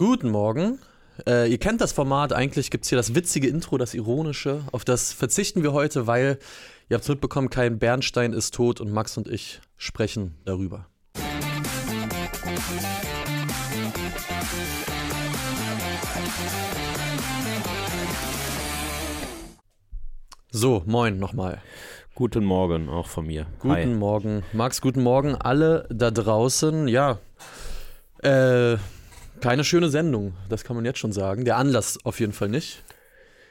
Guten Morgen. Äh, ihr kennt das Format, eigentlich gibt es hier das witzige Intro, das ironische. Auf das verzichten wir heute, weil, ihr habt es mitbekommen, kein Bernstein ist tot und Max und ich sprechen darüber. So, moin nochmal. Guten Morgen, auch von mir. Guten Hi. Morgen. Max, guten Morgen. Alle da draußen. Ja, äh, keine schöne Sendung, das kann man jetzt schon sagen. Der Anlass auf jeden Fall nicht.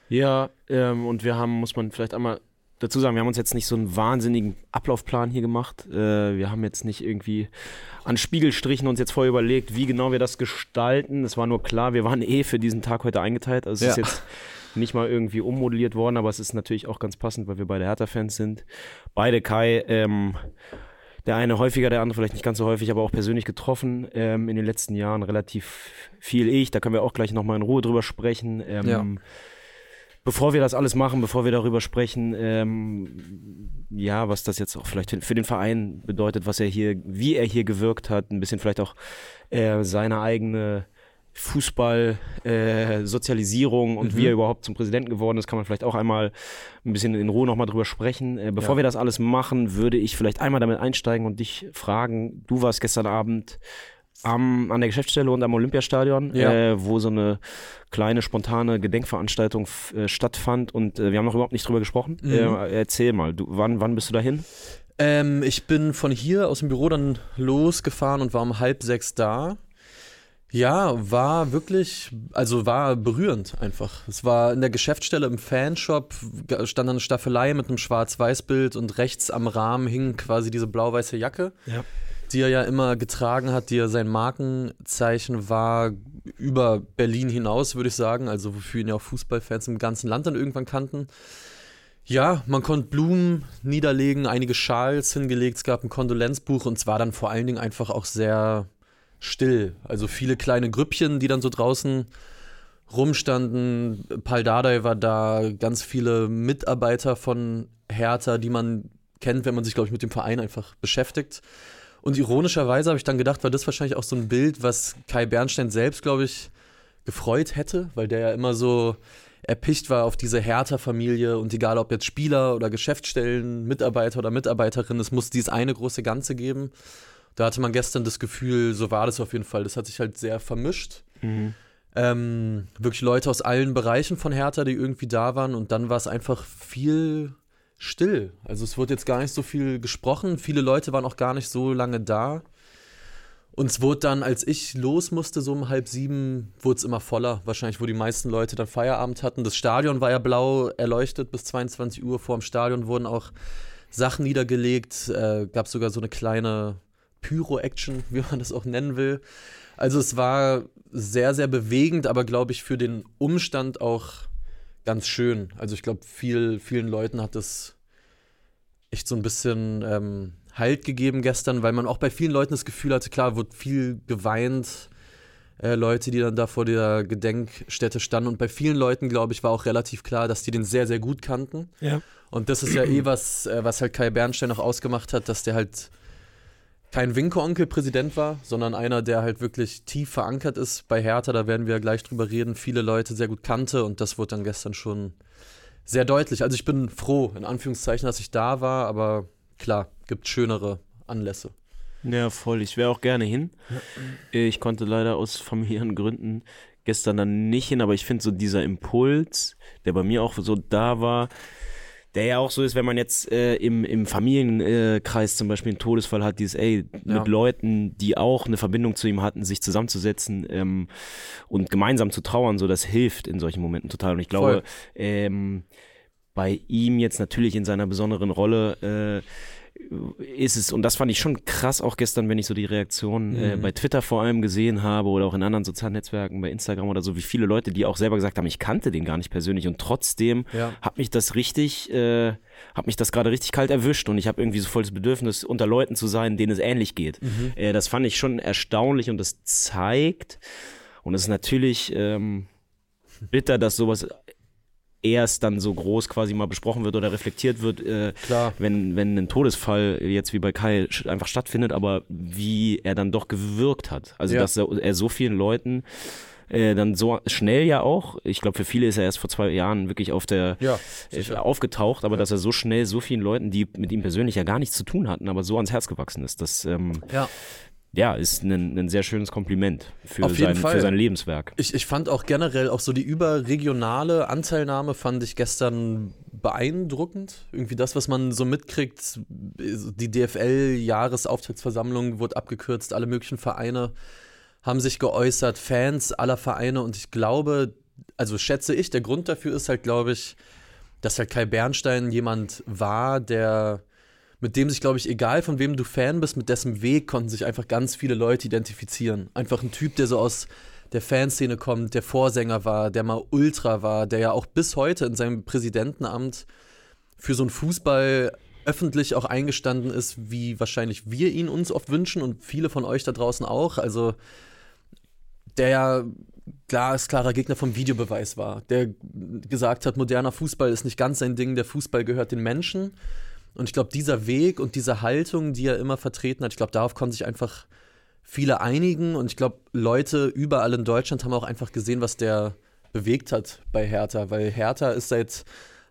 Ja, ähm, und wir haben, muss man vielleicht einmal dazu sagen, wir haben uns jetzt nicht so einen wahnsinnigen Ablaufplan hier gemacht. Äh, wir haben jetzt nicht irgendwie an Spiegelstrichen uns jetzt vorher überlegt, wie genau wir das gestalten. Es war nur klar, wir waren eh für diesen Tag heute eingeteilt. Also es Ja. ist jetzt nicht mal irgendwie ummodelliert worden, aber es ist natürlich auch ganz passend, weil wir beide Hertha-Fans sind. Beide Kai, ähm, der eine häufiger, der andere vielleicht nicht ganz so häufig, aber auch persönlich getroffen ähm, in den letzten Jahren. Relativ viel ich, da können wir auch gleich nochmal in Ruhe drüber sprechen. Ähm, Ja. Bevor wir das alles machen, bevor wir darüber sprechen, ähm, ja, was das jetzt auch vielleicht für den Verein bedeutet, was er hier, wie er hier gewirkt hat, ein bisschen vielleicht auch äh, seine eigene Fußball-Sozialisierung und Mhm. wie er überhaupt zum Präsidenten geworden ist, kann man vielleicht auch einmal ein bisschen in Ruhe nochmal drüber sprechen. Äh, bevor Ja. wir das alles machen, würde ich vielleicht einmal damit einsteigen und dich fragen, du warst gestern Abend am, an der Geschäftsstelle und am Olympiastadion, Ja. äh, wo so eine kleine spontane Gedenkveranstaltung äh, stattfand und äh, wir haben noch überhaupt nicht drüber gesprochen. Mhm. Äh, erzähl mal, du, wann, wann bist du dahin? Ähm, ich bin von hier aus dem Büro dann losgefahren und war um halb sechs da. Ja, war wirklich, also war berührend einfach. Es war in der Geschäftsstelle im Fanshop, stand eine Staffelei mit einem Schwarz-Weiß-Bild und rechts am Rahmen hing quasi diese blau-weiße Jacke, Ja. die er ja immer getragen hat, die ja sein Markenzeichen war über Berlin hinaus, würde ich sagen, also wofür ihn ja auch Fußballfans im ganzen Land dann irgendwann kannten. Ja, man konnte Blumen niederlegen, einige Schals hingelegt, es gab ein Kondolenzbuch und es war dann vor allen Dingen einfach auch sehr still. Also viele kleine Grüppchen, die dann so draußen rumstanden. Pal Dardai war da, ganz viele Mitarbeiter von Hertha, die man kennt, wenn man sich, glaube ich, mit dem Verein einfach beschäftigt. Und ironischerweise habe ich dann gedacht, war das wahrscheinlich auch so ein Bild, was Kai Bernstein selbst, glaube ich, gefreut hätte, weil der ja immer so erpicht war auf diese Hertha-Familie und egal ob jetzt Spieler oder Geschäftsstellen, Mitarbeiter oder Mitarbeiterin, es muss dieses eine große Ganze geben. Da hatte man gestern das Gefühl, so war das auf jeden Fall. Das hat sich halt sehr vermischt. Ähm, wirklich Leute aus allen Bereichen von Hertha, die irgendwie da waren und dann war es einfach viel still. Also es wurde jetzt gar nicht so viel gesprochen. Viele Leute waren auch gar nicht so lange da. Und es wurde dann, als ich los musste, so um halb sieben, wurde es immer voller. Wahrscheinlich, wo die meisten Leute dann Feierabend hatten. Das Stadion war ja blau erleuchtet bis 22 Uhr. Vor dem Stadion wurden auch Sachen niedergelegt. Äh, gab sogar so eine kleine Pyro-Action, wie man das auch nennen will. Also es war sehr, sehr bewegend, aber glaube ich für den Umstand auch ganz schön. Also ich glaube, viel, vielen Leuten hat es echt so ein bisschen ähm, Halt gegeben gestern, weil man auch bei vielen Leuten das Gefühl hatte, klar, wurde viel geweint, äh, Leute, die dann da vor der Gedenkstätte standen. Und bei vielen Leuten, glaube ich, war auch relativ klar, dass die den sehr, sehr gut kannten. Ja. Und das ist ja eh was, äh, was halt Kai Bernstein noch ausgemacht hat, dass der halt kein Winke-Onkel-Präsident war, sondern einer, der halt wirklich tief verankert ist bei Hertha. Da werden wir ja gleich drüber reden. Viele Leute sehr gut kannte und das wurde dann gestern schon sehr deutlich. Also ich bin froh, in Anführungszeichen, dass ich da war, aber klar, gibt schönere Anlässe. Ja, voll. Ich wäre auch gerne hin. Ich konnte leider aus familiären Gründen gestern dann nicht hin, aber ich finde so dieser Impuls, der bei mir auch so da war, der ja auch so ist, wenn man jetzt äh, im, im Familienkreis zum Beispiel einen Todesfall hat, dieses, ey, Ja. mit Leuten, die auch eine Verbindung zu ihm hatten, sich zusammenzusetzen ähm, und gemeinsam zu trauern, so das hilft in solchen Momenten total. Und ich glaube, ähm, bei ihm jetzt natürlich in seiner besonderen Rolle äh, ist es, und das fand ich schon krass auch gestern, wenn ich so die Reaktionen äh, Mhm. bei Twitter vor allem gesehen habe oder auch in anderen sozialen Netzwerken, bei Instagram oder so, wie viele Leute, die auch selber gesagt haben, ich kannte den gar nicht persönlich und trotzdem Ja. hat mich das richtig, äh, hat mich das gerade richtig kalt erwischt und ich habe irgendwie so voll das Bedürfnis, unter Leuten zu sein, denen es ähnlich geht. Mhm. Äh, das fand ich schon erstaunlich und das zeigt, und es ist natürlich ähm, bitter, dass sowas erst dann so groß quasi mal besprochen wird oder reflektiert wird, äh, Klar. wenn, wenn ein Todesfall jetzt wie bei Kai einfach stattfindet, aber wie er dann doch gewirkt hat. Also Ja. dass er, er so vielen Leuten äh, dann so schnell ja auch. Ich glaube, für viele ist er erst vor zwei Jahren wirklich auf der Ja, äh, aufgetaucht, aber dass er so schnell so vielen Leuten, die mit ihm persönlich ja gar nichts zu tun hatten, aber so ans Herz gewachsen ist, das ähm, Ja. Ja, ist ein, ein sehr schönes Kompliment für, sein, für sein Lebenswerk. Ich, ich fand auch generell auch so die überregionale Anteilnahme fand ich gestern beeindruckend. Irgendwie das, was man so mitkriegt, die DFL-Jahresauftaktsversammlung wurde abgekürzt, alle möglichen Vereine haben sich geäußert, Fans aller Vereine und ich glaube, also schätze ich, der Grund dafür ist halt, glaube ich, dass halt Kai Bernstein jemand war, der mit dem sich, glaube ich, egal von wem du Fan bist, mit dessen Weg konnten sich einfach ganz viele Leute identifizieren. Einfach ein Typ, der so aus der Fanszene kommt, der Vorsänger war, der mal Ultra war, der ja auch bis heute in seinem Präsidentenamt für so einen Fußball öffentlich auch eingestanden ist, wie wahrscheinlich wir ihn uns oft wünschen und viele von euch da draußen auch. Also der ja glasklarer Gegner vom Videobeweis war, der gesagt hat, moderner Fußball ist nicht ganz sein Ding, der Fußball gehört den Menschen. Und ich glaube, dieser Weg und diese Haltung, die er immer vertreten hat, ich glaube, darauf konnten sich einfach viele einigen. Und ich glaube, Leute überall in Deutschland haben auch einfach gesehen, was der bewegt hat bei Hertha. Weil Hertha ist seit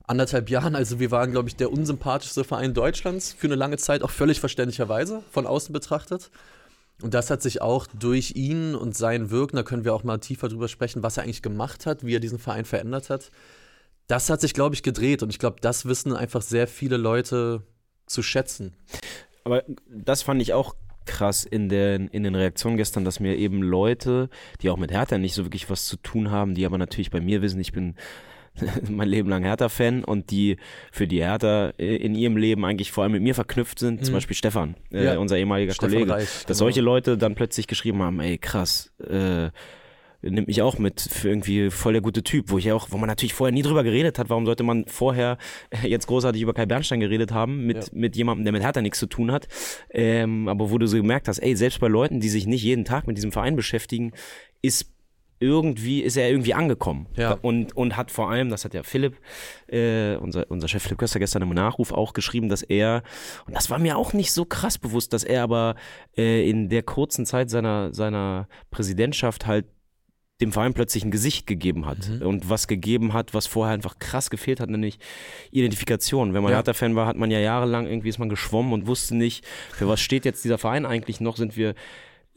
anderthalb Jahren, also wir waren, glaube ich, der unsympathischste Verein Deutschlands für eine lange Zeit, auch völlig verständlicherweise von außen betrachtet. Und das hat sich auch durch ihn und sein Wirken, da können wir auch mal tiefer drüber sprechen, was er eigentlich gemacht hat, wie er diesen Verein verändert hat. Das hat sich, glaube ich, gedreht und ich glaube, das wissen einfach sehr viele Leute zu schätzen. Aber das fand ich auch krass in den, in den Reaktionen gestern, dass mir eben Leute, die auch mit Hertha nicht so wirklich was zu tun haben, die aber natürlich bei mir wissen, ich bin mein Leben lang Hertha-Fan und die für die Hertha äh, in ihrem Leben eigentlich vor allem mit mir verknüpft sind, zum Mhm. Beispiel Stefan, äh, Ja. unser ehemaliger Stefan Kollege. Reich, dass genau. solche Leute dann plötzlich geschrieben haben, ey krass, äh, nimmt mich auch mit für irgendwie voll der gute Typ, wo ich ja auch, wo man natürlich vorher nie drüber geredet hat, warum sollte man vorher äh, jetzt großartig über Kai Bernstein geredet haben, mit, Ja. mit jemandem, der mit Hertha nichts zu tun hat, ähm, aber wo du so gemerkt hast, ey, selbst bei Leuten, die sich nicht jeden Tag mit diesem Verein beschäftigen, ist irgendwie, ist er irgendwie angekommen. Ja. Und, und hat vor allem, das hat ja Philipp, äh, unser, unser Chef Philipp Köster gestern im Nachruf auch geschrieben, dass er, und das war mir auch nicht so krass bewusst, dass er aber äh, in der kurzen Zeit seiner, seiner Präsidentschaft halt dem Verein plötzlich ein Gesicht gegeben hat Mhm. und was gegeben hat, was vorher einfach krass gefehlt hat, nämlich Identifikation. Wenn man Ja. Hertha-Fan war, hat man ja jahrelang irgendwie ist man geschwommen und wusste nicht, für was steht jetzt dieser Verein eigentlich noch, sind wir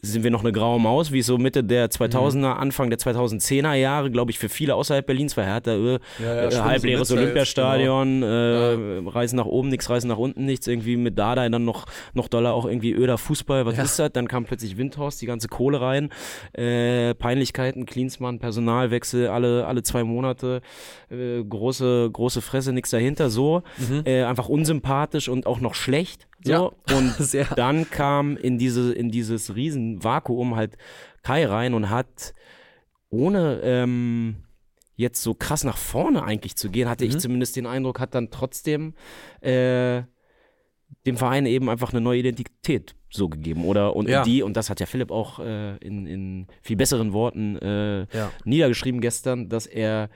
sind wir noch eine graue Maus, wie es so Mitte der 2000er, Anfang der 2010er Jahre, glaube ich, für viele außerhalb Berlins war Hertha, äh, Ja, äh, halbleeres Olympiastadion, äh, Reisen nach oben nichts, Reisen nach unten nichts, irgendwie mit Dada dann noch, noch doller auch irgendwie öder Fußball, was Ja. ist das? Dann kam plötzlich Windhorst, die ganze Kohle rein, äh, Peinlichkeiten, Klinsmann, Personalwechsel alle, alle zwei Monate, äh, große, große Fresse, nichts dahinter, so, Mhm. äh, einfach unsympathisch und auch noch schlecht, so, Ja. und dann kam in diese in dieses riesen Vakuum halt Kai rein und hat ohne ähm, jetzt so krass nach vorne eigentlich zu gehen, hatte ich Mhm. zumindest den Eindruck, hat dann trotzdem äh, dem Verein eben einfach eine neue Identität so gegeben oder und Ja. die und das hat ja Philipp auch äh, in, in viel besseren Worten äh, Ja. niedergeschrieben gestern, dass er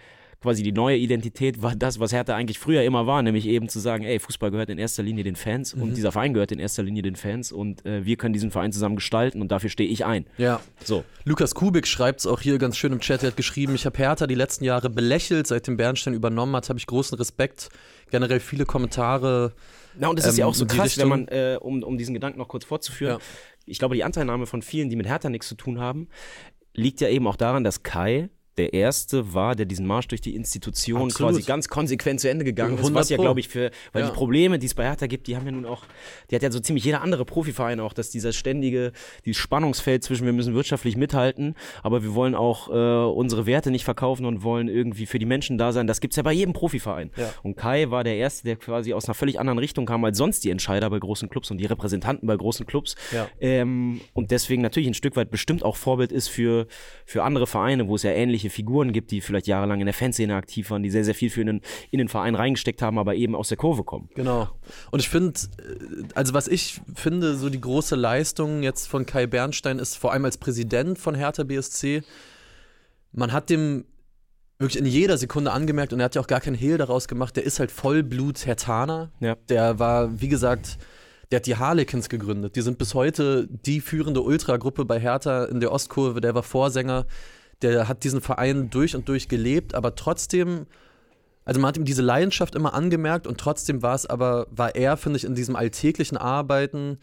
quasi die neue Identität war das, was Hertha eigentlich früher immer war, nämlich eben zu sagen, ey, Fußball gehört in erster Linie den Fans und dieser Verein gehört in erster Linie den Fans und äh, wir können diesen Verein zusammen gestalten und dafür stehe ich ein. Ja. So. Lukas Kubik schreibt es auch hier ganz schön im Chat. Er hat geschrieben: Ich habe Hertha die letzten Jahre belächelt. Seitdem Bernstein übernommen hat, habe ich großen Respekt. Generell viele Kommentare. Na, und das ist ja Ähm, auch so die krass, wenn Richtung. man, äh, um, um diesen Gedanken noch kurz fortzuführen, Ja. ich glaube, die Anteilnahme von vielen, die mit Hertha nichts zu tun haben, liegt ja eben auch daran, dass Kai der Erste war, der diesen Marsch durch die Institution Absolut. quasi ganz konsequent zu Ende gegangen ist, 100 was ja, glaube ich, für, weil Ja. die Probleme, die es bei Hertha gibt, die haben ja nun auch, die hat ja so ziemlich jeder andere Profiverein auch, dass dieser ständige, dieses Spannungsfeld zwischen, wir müssen wirtschaftlich mithalten, aber wir wollen auch äh, unsere Werte nicht verkaufen und wollen irgendwie für die Menschen da sein, das gibt's ja bei jedem Profiverein. Ja. Und Kai war der Erste, der quasi aus einer völlig anderen Richtung kam als sonst die Entscheider bei großen Clubs und die Repräsentanten bei großen Clubs. Ja. Ähm, und deswegen natürlich ein Stück weit bestimmt auch Vorbild ist für, für andere Vereine, wo es ja ähnliche Figuren gibt, die vielleicht jahrelang in der Fanszene aktiv waren, die sehr, sehr viel für den, in den Verein reingesteckt haben, aber eben aus der Kurve kommen. Genau. Und ich finde, äh, also was ich finde, so die große Leistung jetzt von Kai Bernstein ist, vor allem als Präsident von Hertha BSC, man hat dem wirklich in jeder Sekunde angemerkt und er hat ja auch gar keinen Hehl daraus gemacht, der ist halt Vollblut Hertaner. Ja. Der war, wie gesagt, der hat die Harlequins gegründet. Die sind bis heute die führende Ultragruppe bei Hertha in der Ostkurve. Der war Vorsänger. Der hat diesen Verein durch und durch gelebt, aber trotzdem, also man hat ihm diese Leidenschaft immer angemerkt und trotzdem war es aber, war er, finde ich, in diesem alltäglichen Arbeiten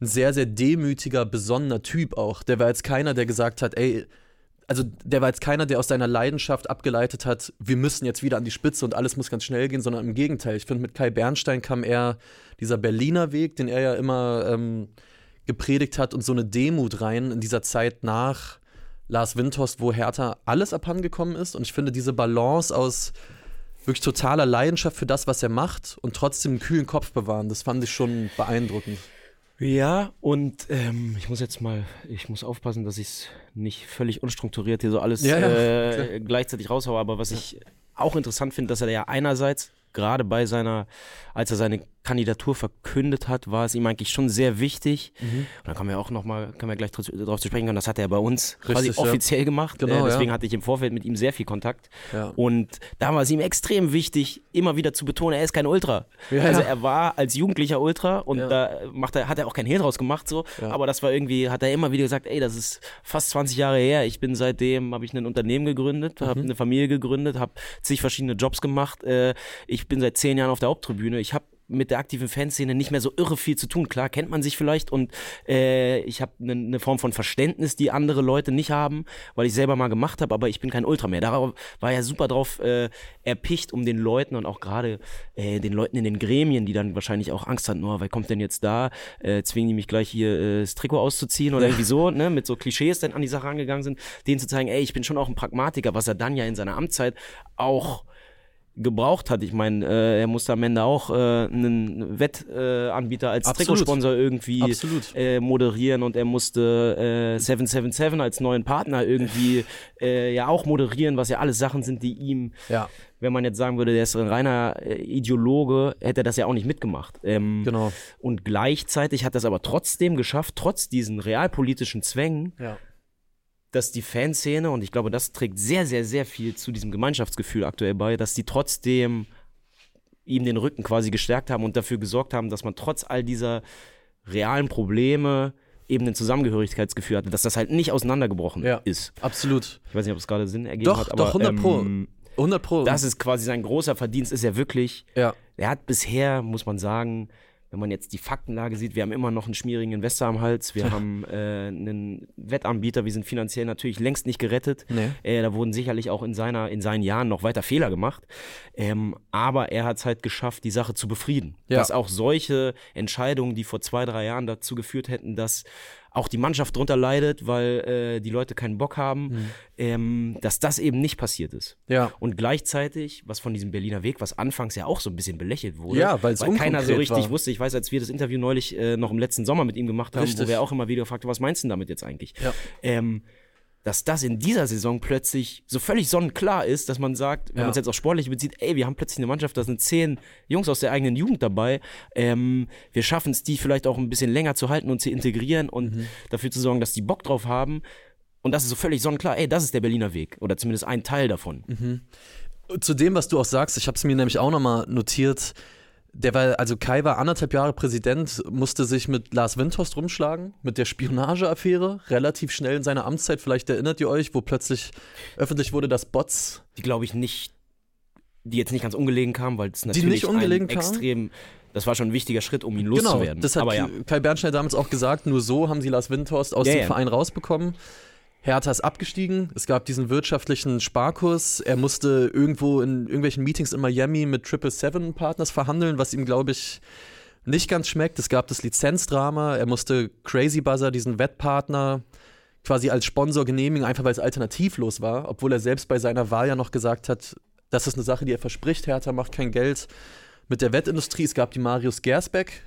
ein sehr, sehr demütiger, besonnener Typ auch. Der war jetzt keiner, der gesagt hat, ey, also der war jetzt keiner, der aus seiner Leidenschaft abgeleitet hat, wir müssen jetzt wieder an die Spitze und alles muss ganz schnell gehen, sondern im Gegenteil. Ich finde, mit Kai Bernstein kam eher dieser Berliner Weg, den er ja immer ähm, gepredigt hat, und so eine Demut rein in dieser Zeit nach Lars Windhorst, wo Hertha alles abhandengekommen ist. Und ich finde, diese Balance aus wirklich totaler Leidenschaft für das, was er macht und trotzdem einen kühlen Kopf bewahren, das fand ich schon beeindruckend. Ja, und ähm, ich muss jetzt mal, ich muss aufpassen, dass ich es nicht völlig unstrukturiert hier so alles ja, ja, äh, gleichzeitig raushaue, aber was ich auch interessant finde, dass er ja einerseits gerade bei seiner, als er seine Kandidatur verkündet hat, war es ihm eigentlich schon sehr wichtig. Mhm. Und dann kommen wir auch nochmal, können wir gleich darauf zu sprechen kommen, das hat er bei uns Richtig, quasi offiziell ja. gemacht. Genau, äh, deswegen ja. hatte ich im Vorfeld mit ihm sehr viel Kontakt. Ja. Und da war es ihm extrem wichtig, immer wieder zu betonen, er ist kein Ultra. also er war als Jugendlicher Ultra und da macht er, hat er auch kein Hehl draus gemacht, so. Aber das war irgendwie, hat er immer wieder gesagt, ey, das ist fast 20 Jahre her. Ich bin seitdem, habe ich ein Unternehmen gegründet, mhm. habe eine Familie gegründet, habe zig verschiedene Jobs gemacht. Äh, ich bin seit zehn Jahren auf der Haupttribüne. Ich habe mit der aktiven Fanszene nicht mehr so irre viel zu tun. Klar, kennt man sich vielleicht und äh, ich habe eine ne Form von Verständnis, die andere Leute nicht haben, weil ich selber mal gemacht habe, aber ich bin kein Ultra mehr. Darauf war er super drauf äh, erpicht, um den Leuten und auch gerade äh, den Leuten in den Gremien, die dann wahrscheinlich auch Angst hatten, oh, wer kommt denn jetzt da? Äh, zwingen die mich gleich hier äh, das Trikot auszuziehen oder irgendwie so, ne? mit so Klischees dann an die Sache angegangen sind, denen zu zeigen, ey, ich bin schon auch ein Pragmatiker, was er dann ja in seiner Amtszeit auch gebraucht hat. Ich meine, äh, er musste am Ende auch äh, einen Wettanbieter äh, als Trikotsponsor irgendwie äh, moderieren und er musste äh, 777 als neuen Partner irgendwie äh, ja auch moderieren, was ja alles Sachen sind, die ihm, ja. wenn man jetzt sagen würde, der ist ein reiner äh, Ideologe, hätte er das ja auch nicht mitgemacht. Ähm, genau. Und gleichzeitig hat er es aber trotzdem geschafft, trotz diesen realpolitischen Zwängen, ja dass die Fanszene, und ich glaube, das trägt sehr, sehr, sehr viel zu diesem Gemeinschaftsgefühl aktuell bei, dass die trotzdem ihm den Rücken quasi gestärkt haben und dafür gesorgt haben, dass man trotz all dieser realen Probleme eben ein Zusammengehörigkeitsgefühl hatte, dass das halt nicht auseinandergebrochen ja, ist. Absolut. Ich weiß nicht, ob es gerade Sinn ergeben doch, hat, aber. Doch, 100 Pro. Ähm, 100 Pro. Das ist quasi sein großer Verdienst, ist er wirklich. Ja. Er hat bisher, muss man sagen, wenn man jetzt die Faktenlage sieht, wir haben immer noch einen schmierigen Investor am Hals, wir haben äh, einen Wettanbieter, wir sind finanziell natürlich längst nicht gerettet. Nee. Äh, da wurden sicherlich auch in, seiner, in seinen Jahren noch weiter Fehler gemacht. Ähm, aber er hat es halt geschafft, die Sache zu befrieden. Ja. Dass auch solche Entscheidungen, die vor zwei, drei Jahren dazu geführt hätten, dass auch die Mannschaft drunter leidet, weil äh, die Leute keinen Bock haben, mhm. ähm, dass das eben nicht passiert ist. Ja. Und gleichzeitig, was von diesem Berliner Weg, was anfangs ja auch so ein bisschen belächelt wurde, ja, weil keiner so richtig war. wusste. Ich weiß, als wir das Interview neulich äh, noch im letzten Sommer mit ihm gemacht haben, richtig. wo wir auch immer wieder gefragt haben, was meinst du damit jetzt eigentlich? Ja. Ähm, dass das in dieser Saison plötzlich so völlig sonnenklar ist, dass man sagt, wenn ja. man es jetzt auf sportliche bezieht, ey, wir haben plötzlich eine Mannschaft, da sind zehn Jungs aus der eigenen Jugend dabei. Ähm, wir schaffen es, die vielleicht auch ein bisschen länger zu halten und zu integrieren und mhm. dafür zu sorgen, dass die Bock drauf haben. Und das ist so völlig sonnenklar, ey, das ist der Berliner Weg oder zumindest ein Teil davon. Mhm. Zu dem, was du auch sagst, ich habe es mir nämlich auch nochmal notiert, der war, also Kai war anderthalb Jahre Präsident, musste sich mit Lars Windhorst rumschlagen, mit der Spionageaffäre, relativ schnell in seiner Amtszeit. Vielleicht erinnert ihr euch, wo plötzlich öffentlich wurde, dass Bots. Die glaube ich nicht, die jetzt nicht ganz ungelegen kamen, weil es natürlich die nicht ungelegen ein extrem. Das war schon ein wichtiger Schritt, um ihn genau, loszuwerden. Genau, das hat Aber ja. Kai Bernstein damals auch gesagt, nur so haben sie Lars Windhorst aus ja, dem ja. Verein rausbekommen. Hertha ist abgestiegen. Es gab diesen wirtschaftlichen Sparkurs. Er musste irgendwo in irgendwelchen Meetings in Miami mit Triple Seven Partners verhandeln, was ihm, glaube ich, nicht ganz schmeckt. Es gab das Lizenzdrama. Er musste Crazy Buzzer, diesen Wettpartner, quasi als Sponsor genehmigen, einfach weil es alternativlos war, obwohl er selbst bei seiner Wahl ja noch gesagt hat, das ist eine Sache, die er verspricht. Hertha macht kein Geld mit der Wettindustrie. Es gab die Marius Gersbeck.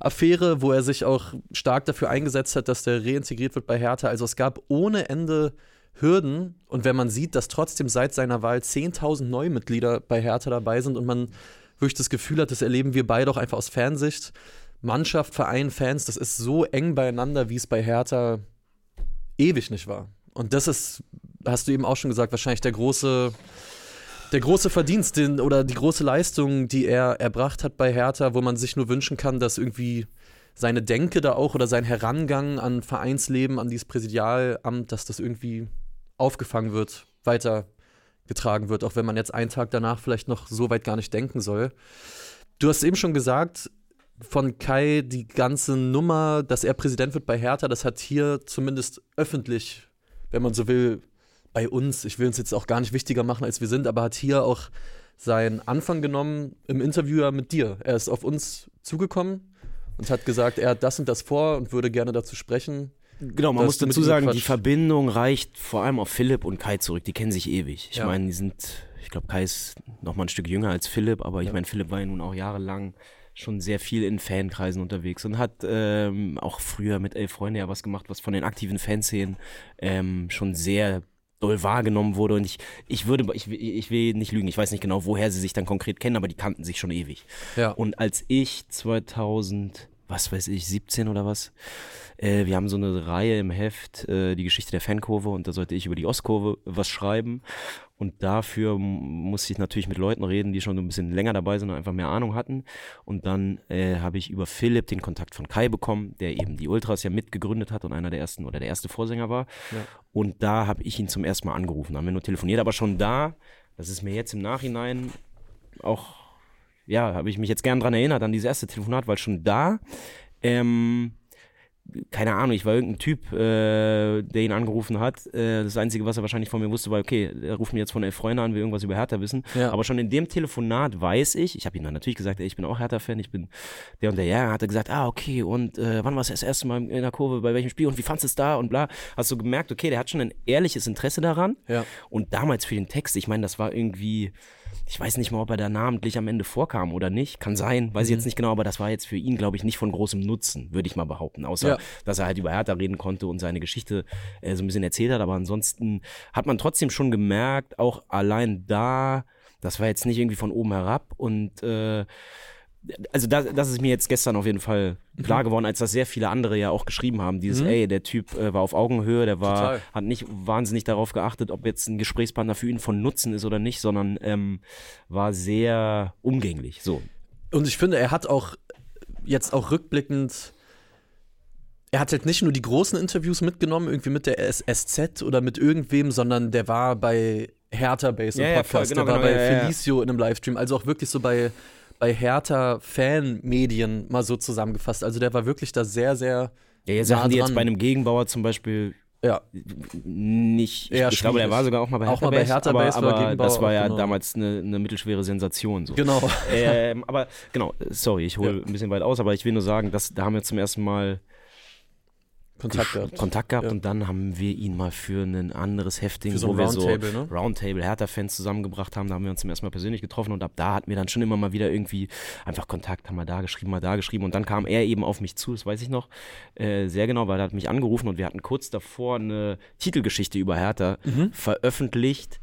Affäre, wo er sich auch stark dafür eingesetzt hat, dass der reintegriert wird bei Hertha. Also es gab ohne Ende Hürden. Und wenn man sieht, dass trotzdem seit seiner Wahl 10.000 Neumitglieder bei Hertha dabei sind und man wirklich das Gefühl hat, das erleben wir beide auch einfach aus Fernsicht. Mannschaft, Verein, Fans, das ist so eng beieinander, wie es bei Hertha ewig nicht war. Und das ist, hast du eben auch schon gesagt, wahrscheinlich der große der große Verdienst den, oder die große Leistung, die er erbracht hat bei Hertha, wo man sich nur wünschen kann, dass irgendwie seine Denke da auch oder sein Herangang an Vereinsleben, an dieses Präsidialamt, dass das irgendwie aufgefangen wird, weitergetragen wird, auch wenn man jetzt einen Tag danach vielleicht noch so weit gar nicht denken soll. Du hast eben schon gesagt, von Kai die ganze Nummer, dass er Präsident wird bei Hertha, das hat hier zumindest öffentlich, wenn man so will, bei uns, ich will uns jetzt auch gar nicht wichtiger machen, als wir sind, aber hat hier auch seinen Anfang genommen im Interview ja mit dir. Er ist auf uns zugekommen und hat gesagt, er hat das und das vor und würde gerne dazu sprechen. Genau, man muss dazu sagen, die Verbindung reicht vor allem auf Philipp und Kai zurück. Die kennen sich ewig. Ich ja. meine, die sind, ich glaube, Kai ist noch mal ein Stück jünger als Philipp, aber ich ja. meine, Philipp war ja nun auch jahrelang schon sehr viel in Fankreisen unterwegs und hat ähm, auch früher mit Elf Freunde ja was gemacht, was von den aktiven Fanszenen ähm, schon sehr doll wahrgenommen wurde und ich, ich würde, ich, ich will nicht lügen, ich weiß nicht genau, woher sie sich dann konkret kennen, aber die kannten sich schon ewig. Ja. Und als ich 2000, was weiß ich, 17 oder was, äh, wir haben so eine Reihe im Heft, äh, die Geschichte der Fankurve und da sollte ich über die Ostkurve was schreiben und dafür musste ich natürlich mit Leuten reden, die schon ein bisschen länger dabei sind und einfach mehr Ahnung hatten. Und dann äh, habe ich über Philipp den Kontakt von Kai bekommen, der eben die Ultras ja mitgegründet hat und einer der ersten oder der erste Vorsänger war. Ja. Und da habe ich ihn zum ersten Mal angerufen. Da haben wir nur telefoniert, aber schon da, das ist mir jetzt im Nachhinein auch, ja, habe ich mich jetzt gern dran erinnert, an dieses erste Telefonat, weil schon da ähm, keine Ahnung, ich war irgendein Typ, äh, der ihn angerufen hat. Äh, das Einzige, was er wahrscheinlich von mir wusste, war, okay, er ruft mir jetzt von elf Freunden an, will irgendwas über Hertha wissen. Ja. Aber schon in dem Telefonat weiß ich, ich habe ihm dann natürlich gesagt, ey, ich bin auch Hertha-Fan, ich bin der und der, ja, hat er gesagt, ah, okay, und äh, wann war es das erste Mal in der Kurve, bei welchem Spiel und wie fandest du es da und bla. Hast du gemerkt, okay, der hat schon ein ehrliches Interesse daran. Ja. Und damals für den Text, ich meine, das war irgendwie ich weiß nicht mal, ob er da namentlich am Ende vorkam oder nicht. Kann sein, weiß mhm. ich jetzt nicht genau, aber das war jetzt für ihn, glaube ich, nicht von großem Nutzen, würde ich mal behaupten. Außer, ja. dass er halt über Hertha reden konnte und seine Geschichte äh, so ein bisschen erzählt hat. Aber ansonsten hat man trotzdem schon gemerkt, auch allein da, das war jetzt nicht irgendwie von oben herab und äh, also das, das ist mir jetzt gestern auf jeden Fall klar geworden, als das sehr viele andere ja auch geschrieben haben. Dieses, mhm. ey, der Typ äh, war auf Augenhöhe, der war, Total. hat nicht wahnsinnig darauf geachtet, ob jetzt ein Gesprächspartner für ihn von Nutzen ist oder nicht, sondern ähm, war sehr umgänglich. So. Und ich finde, er hat auch jetzt auch rückblickend er hat halt nicht nur die großen Interviews mitgenommen, irgendwie mit der SZ oder mit irgendwem, sondern der war bei Hertha Base im ja, Podcast, ja, genau, der war genau, bei ja, Felicio in einem Livestream, also auch wirklich so bei bei Hertha Fanmedien mal so zusammengefasst. Also der war wirklich da sehr, sehr. Ja, ja Sachen, nah die jetzt bei einem Gegenbauer zum Beispiel ja. nicht. Eher ich glaube, der war sogar auch mal bei Hertha, auch mal bei Hertha aber, Base, aber das war ja genau. damals eine, eine, mittelschwere Sensation. So. Genau. Ähm, aber genau, sorry, ich hole ja. ein bisschen weit aus, aber ich will nur sagen, dass, da haben wir zum ersten Mal Kontakt gehabt. Kontakt gehabt ja. und dann haben wir ihn mal für ein anderes Hefting, so wo wir so ne? Roundtable Hertha-Fans zusammengebracht haben. Da haben wir uns zum ersten Mal persönlich getroffen und ab da hatten wir dann schon immer mal wieder irgendwie einfach Kontakt, haben wir da geschrieben, mal da geschrieben und dann kam er eben auf mich zu, das weiß ich noch äh, sehr genau, weil er hat mich angerufen und wir hatten kurz davor eine Titelgeschichte über Hertha mhm. veröffentlicht.